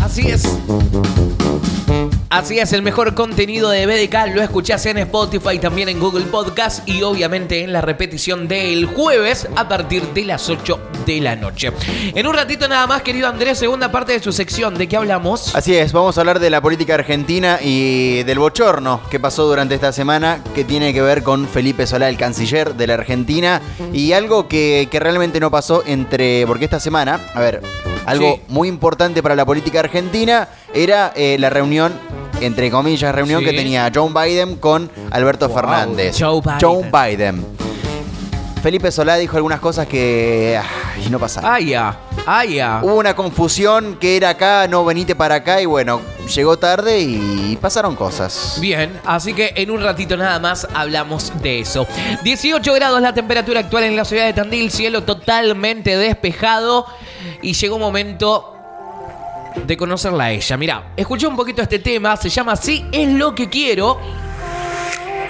Así es. Así es, el mejor contenido de BDK lo escuchás en Spotify, también en Google Podcast y obviamente en la repetición del jueves a partir de las 8 de la noche. En un ratito nada más, querido Andrés, segunda parte de su sección. ¿De qué hablamos? Así es, vamos a hablar de la política argentina y del bochorno que pasó durante esta semana, que tiene que ver con Felipe Solá, el canciller de la Argentina, y algo que, que realmente no pasó entre. Porque esta semana, a ver, algo Sí. muy importante para la política argentina era eh, la reunión, entre comillas, reunión Sí. que tenía Joe Biden con Alberto Wow, Fernández. Joe Biden. Joe Biden. Felipe Solá dijo algunas cosas que ay, no pasaron. Ah, ya. Ah, ya. Hubo una confusión que era acá, no venite para acá y bueno, llegó tarde y pasaron cosas. Bien, así que en un ratito nada más hablamos de eso. 18 grados la temperatura actual en la ciudad de Tandil, cielo totalmente despejado y llegó un momento de conocerla a ella. Mira, escuché un poquito este tema, se llama Sí es lo que quiero.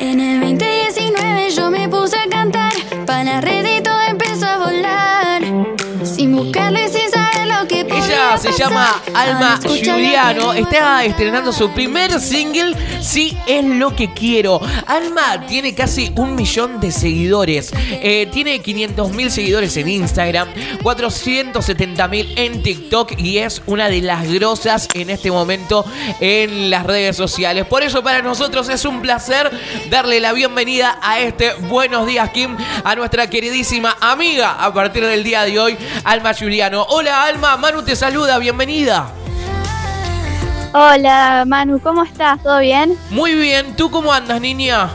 En el 2019 yo me puse a cantar, para la red y todo empezó a volar. Sin buscarle, sin Ella se llama Alma Giuliano, está estrenando su primer single, Sí es lo que quiero. Alma tiene casi un millón de seguidores, Eh, tiene 500 mil seguidores en Instagram, 470 mil en TikTok y es una de las grosas en este momento en las redes sociales. Por eso para nosotros es un placer darle la bienvenida a este Buenos Días Kim, a nuestra queridísima amiga a partir del día de hoy, Alma Giuliano. Hola Alma, Manu te saluda, bienvenida. Hola Manu, ¿cómo estás? ¿Todo bien? Muy bien, ¿tú cómo andas, niña?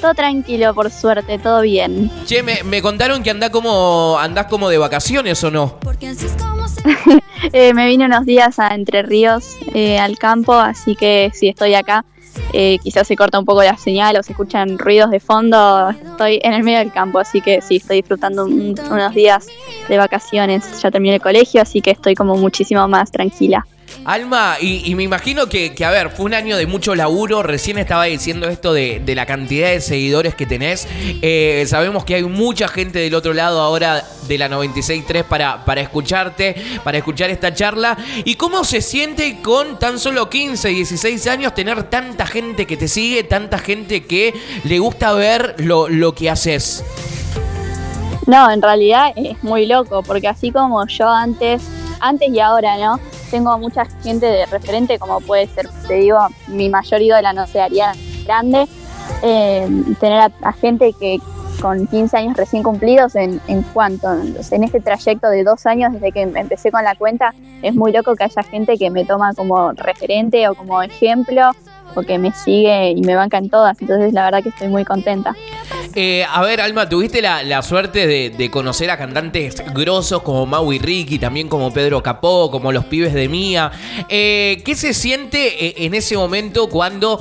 Todo tranquilo, por suerte, todo bien. Che, me, me contaron que andás como, andás como de vacaciones o no. Porque así es como se Eh, me vine unos días a Entre Ríos, eh, al campo, así que si estoy acá, eh, quizás se corta un poco la señal o se escuchan ruidos de fondo. Estoy en el medio del campo, así que sí, estoy disfrutando un- unos días de vacaciones. Ya terminé el colegio, así que estoy como muchísimo más tranquila. Alma, y, me imagino que, que, a ver, fue un año de mucho laburo. Recién estaba diciendo esto de, de la cantidad de seguidores que tenés. Eh, sabemos que hay mucha gente del otro lado ahora de la 96.3 para, para escucharte, para escuchar esta charla. ¿Y cómo se siente con tan solo 15, 16 años tener tanta gente que te sigue, tanta gente que le gusta ver lo, lo que haces? No, en realidad es muy loco, porque así como yo antes, antes y ahora, ¿no? Tengo mucha gente de referente, como puede ser, te digo, mi mayor ídola, no sé, Ariana Grande, eh, tener a, gente que con 15 años recién cumplidos, en, en cuanto, en este trayecto de dos años desde que empecé con la cuenta, es muy loco que haya gente que me toma como referente o como ejemplo, o que me sigue y me banca en todas, entonces la verdad que estoy muy contenta. Eh, a ver, Alma, tuviste la, la suerte de, de conocer a cantantes grosos como Mau Ricky, también como Pedro Capó, como los pibes de Mía. Eh, ¿Qué se siente eh, en ese momento cuando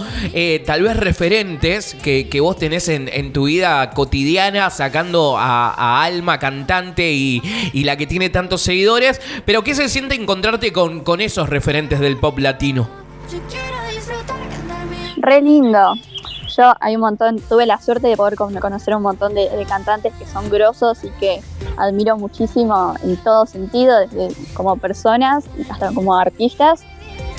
tal vez referentes que, que vos tenés en, en tu vida cotidiana, sacando a, a Alma, cantante y, y la que tiene tantos seguidores, pero qué se siente encontrarte con, con esos referentes del pop latino? Re lindo. Hay un montón, tuve la suerte de poder con- conocer un montón de, cantantes que son grosos y que admiro muchísimo en todo sentido, desde como personas hasta como artistas.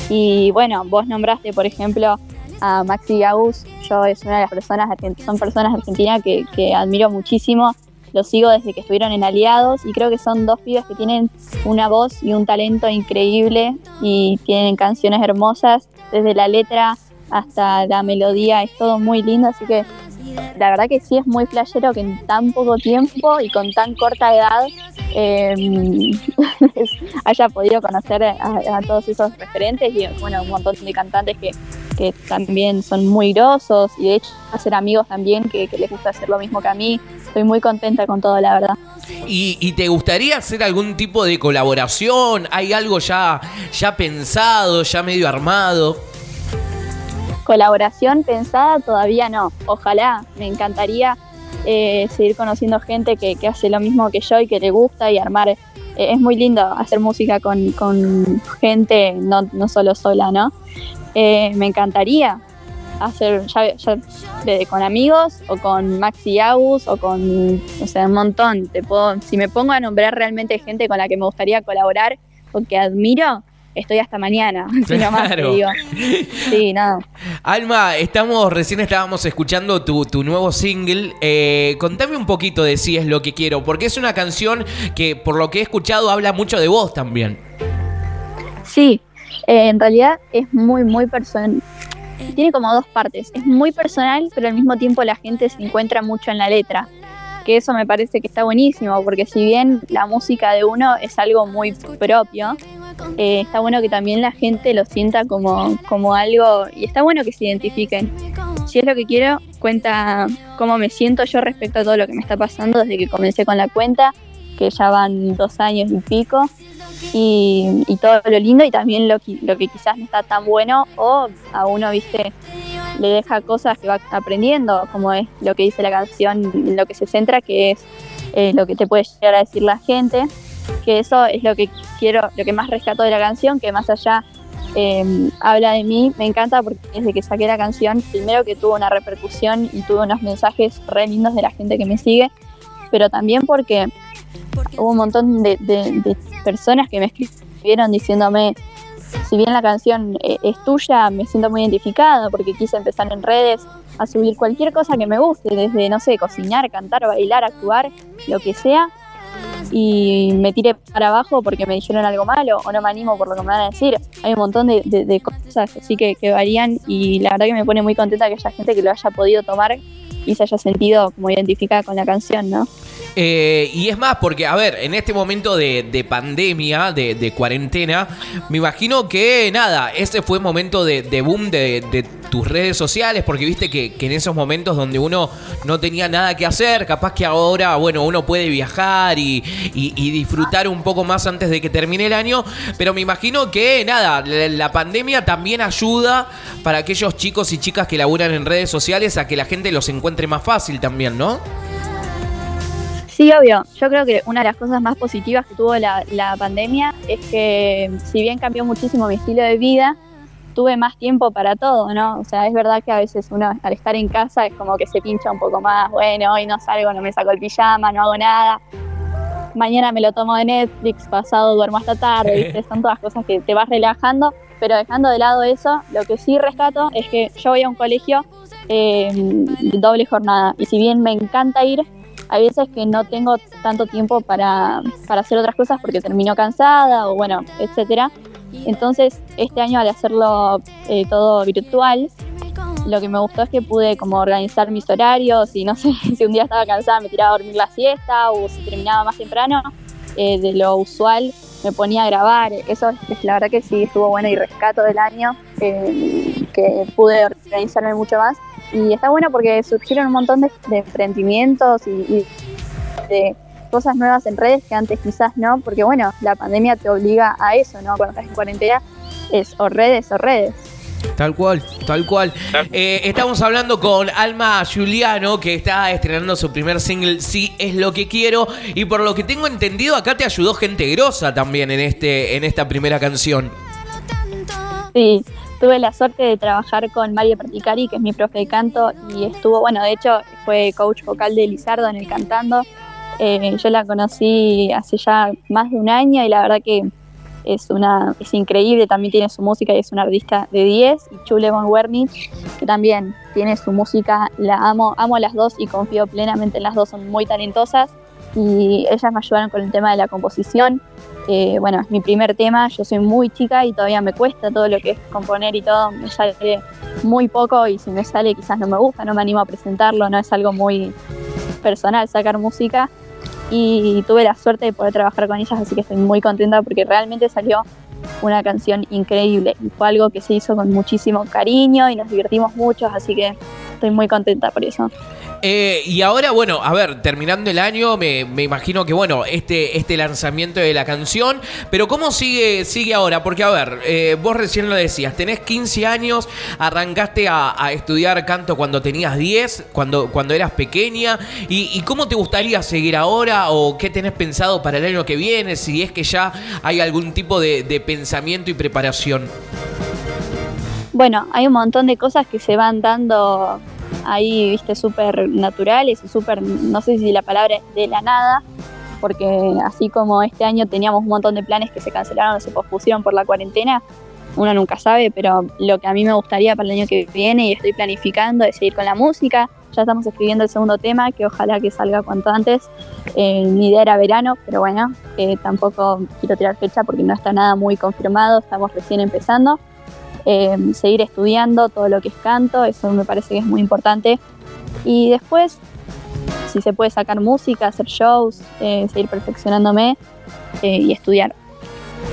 Y bueno, vos nombraste, por ejemplo, a Maxi Gaus. Yo es una de las personas, son personas argentinas que, que admiro muchísimo. Los sigo desde que estuvieron en Aliados y creo que son dos pibes que tienen una voz y un talento increíble y tienen canciones hermosas, desde la letra hasta la melodía, es todo muy lindo, así que la verdad que sí es muy flashero que en tan poco tiempo y con tan corta edad eh, haya podido conocer a, a todos esos referentes y bueno, un montón de cantantes que, que también son muy grosos y de hecho hacer amigos también que, que les gusta hacer lo mismo que a mí. Estoy muy contenta con todo, la verdad. ¿Y, y te gustaría hacer algún tipo de colaboración? ¿Hay algo ya, ya pensado, ya medio armado? Colaboración pensada todavía no. Ojalá, me encantaría eh, seguir conociendo gente que, hace lo mismo que yo y que le gusta y armar. eh, es muy lindo hacer música con, con gente, no, no solo sola, ¿no? Eh, me encantaría. hacer ya, ya de- con amigos o con Maxi Agus o con, o sea, un montón. Te puedo, si me pongo a nombrar realmente gente con la que me gustaría colaborar o que admiro, estoy hasta mañana. Si no más te Claro. digo. Sí, no. Alma, estamos, recién estábamos escuchando tu, tu nuevo single. Eh, contame un poquito de si es lo que quiero, porque es una canción que, por lo que he escuchado, habla mucho de vos también. Sí, eh, en realidad es muy, muy personal. Tiene como dos partes. Es muy personal, pero al mismo tiempo la gente se encuentra mucho en la letra. Que eso me parece que está buenísimo, porque si bien la música de uno es algo muy propio, eh, está bueno que también la gente lo sienta como, como algo, y está bueno que se identifiquen. Si es lo que quiero, cuenta cómo me siento yo respecto a todo lo que me está pasando desde que comencé con la cuenta, que ya van dos años y pico y, y todo lo lindo y también lo, lo que quizás no está tan bueno o a uno, viste, le deja cosas que va aprendiendo, como es lo que dice la canción, lo que se centra, que es eh, lo que te puede llegar a decir la gente, que eso es lo que quiero, lo que más rescato de la canción, que más allá eh, habla de mí, me encanta porque desde que saqué la canción, primero que tuvo una repercusión y tuvo unos mensajes re lindos de la gente que me sigue, pero también porque hubo un montón de personas que me escribieron diciéndome, si bien la canción eh, es tuya, me siento muy identificada porque quise empezar en redes a subir cualquier cosa que me guste, desde, no sé, cocinar, cantar, bailar, actuar, lo que sea, y me tiré para abajo porque me dijeron algo malo o no me animo por lo que me van a decir. Hay un montón de, cosas así que, que varían y la verdad que me pone muy contenta que haya gente que lo haya podido tomar y se haya sentido como identificada con la canción, ¿no? Eh, y es más, porque, a ver, en este momento de, de pandemia, de, cuarentena, me imagino que nada, ese fue momento de, boom de tus redes sociales, porque viste que, en esos momentos donde uno no tenía nada que hacer, capaz que ahora, bueno, uno puede viajar y, y- y disfrutar un poco más antes de que termine el año, pero me imagino que nada, la, pandemia también ayuda para aquellos chicos y chicas que laburan en redes sociales a que la gente los encuentre más fácil también, ¿no? Sí, obvio. Yo creo que una de las cosas más positivas que tuvo la pandemia es que, si bien cambió muchísimo mi estilo de vida, tuve más tiempo para todo, ¿no? O sea, es verdad que a veces uno al estar en casa es como que se pincha un poco más. Bueno, hoy no salgo, no me saco el pijama, no hago nada. Mañana me lo tomo de Netflix, pasado duermo hasta tarde, ¿viste? Son todas cosas que te vas relajando, pero dejando de lado eso, lo que sí rescato es que yo voy a un colegio eh, doble jornada y si bien me encanta ir, hay veces que no tengo tanto tiempo para, para hacer otras cosas porque termino cansada o bueno, etcétera. Entonces, este año al hacerlo eh, todo virtual, lo que me gustó es que pude como organizar mis horarios y no sé si un día estaba cansada me tiraba a dormir la siesta o si terminaba más temprano eh, de lo usual me ponía a grabar. Eso es la verdad que sí estuvo bueno y rescato del año eh, que pude organizarme mucho más. Y está bueno porque surgieron un montón de, de emprendimientos y, y de cosas nuevas en redes que antes quizás no, porque bueno, la pandemia te obliga a eso, ¿no? Cuando estás en cuarentena es o redes o redes. Tal cual, tal cual. Eh, estamos hablando con Alma Giuliano, que está estrenando su primer single, Sí es lo que quiero. Y por lo que tengo entendido, acá te ayudó gente grosa también en, este, en esta primera canción. Sí, tuve la suerte de trabajar con Mario Praticari, que es mi profe de canto, y estuvo, bueno, de hecho fue coach vocal de Lizardo en el Cantando. Eh, yo la conocí hace ya más de un año y la verdad que es una es increíble, también tiene su música y es una artista de 10. Y Chule Von Wernich, que también tiene su música, la amo, amo las dos y confío plenamente en las dos, son muy talentosas. Y ellas me ayudaron con el tema de la composición. Eh, bueno, es mi primer tema, yo soy muy chica y todavía me cuesta todo lo que es componer y todo, me sale muy poco y si me sale quizás no me gusta, no me animo a presentarlo, no es algo muy personal sacar música y tuve la suerte de poder trabajar con ellas, así que estoy muy contenta porque realmente salió una canción increíble y fue algo que se hizo con muchísimo cariño y nos divertimos mucho, así que estoy muy contenta por eso. Eh, y ahora, bueno, a ver, terminando el año, me, me imagino que, bueno, este, este lanzamiento de la canción, pero ¿cómo sigue, sigue ahora? Porque, a ver, eh, vos recién lo decías, tenés 15 años, arrancaste a, a estudiar canto cuando tenías 10, cuando, cuando eras pequeña, y, y cómo te gustaría seguir ahora o qué tenés pensado para el año que viene, si es que ya hay algún tipo de, de pensamiento y preparación. Bueno, hay un montón de cosas que se van dando ahí, viste, súper naturales y súper, no sé si la palabra es de la nada, porque así como este año teníamos un montón de planes que se cancelaron o se pospusieron por la cuarentena, uno nunca sabe, pero lo que a mí me gustaría para el año que viene y estoy planificando es seguir con la música. Ya estamos escribiendo el segundo tema, que ojalá que salga cuanto antes. Eh, mi idea era verano, pero bueno, eh, tampoco quiero tirar fecha porque no está nada muy confirmado, estamos recién empezando. Eh, seguir estudiando todo lo que es canto, eso me parece que es muy importante. Y después, si se puede sacar música, hacer shows, eh, seguir perfeccionándome eh, y estudiar.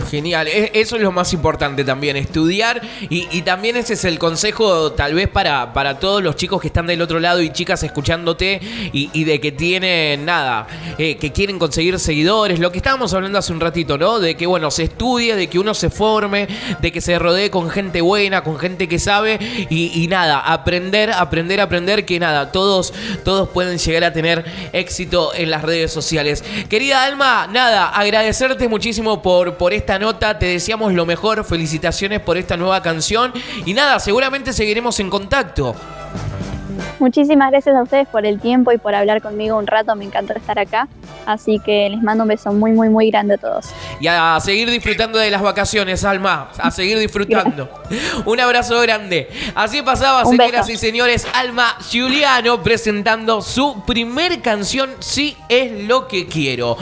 Genial, eso es lo más importante también, estudiar y, y también ese es el consejo tal vez para, para todos los chicos que están del otro lado y chicas escuchándote y, y de que tienen nada, eh, que quieren conseguir seguidores, lo que estábamos hablando hace un ratito, ¿no? De que bueno, se estudie, de que uno se forme, de que se rodee con gente buena, con gente que sabe y, y nada, aprender, aprender, aprender que nada, todos, todos pueden llegar a tener éxito en las redes sociales. Querida Alma, nada, agradecerte muchísimo por, por esta nota, te deseamos lo mejor, felicitaciones por esta nueva canción y nada, seguramente seguiremos en contacto. Muchísimas gracias a ustedes por el tiempo y por hablar conmigo un rato, me encantó estar acá. Así que les mando un beso muy, muy, muy grande a todos. Y a seguir disfrutando de las vacaciones, Alma. A seguir disfrutando. Un abrazo grande. Así pasaba, Un señoras beso. y señores, Alma Giuliano presentando su primer canción, Sí es lo que quiero.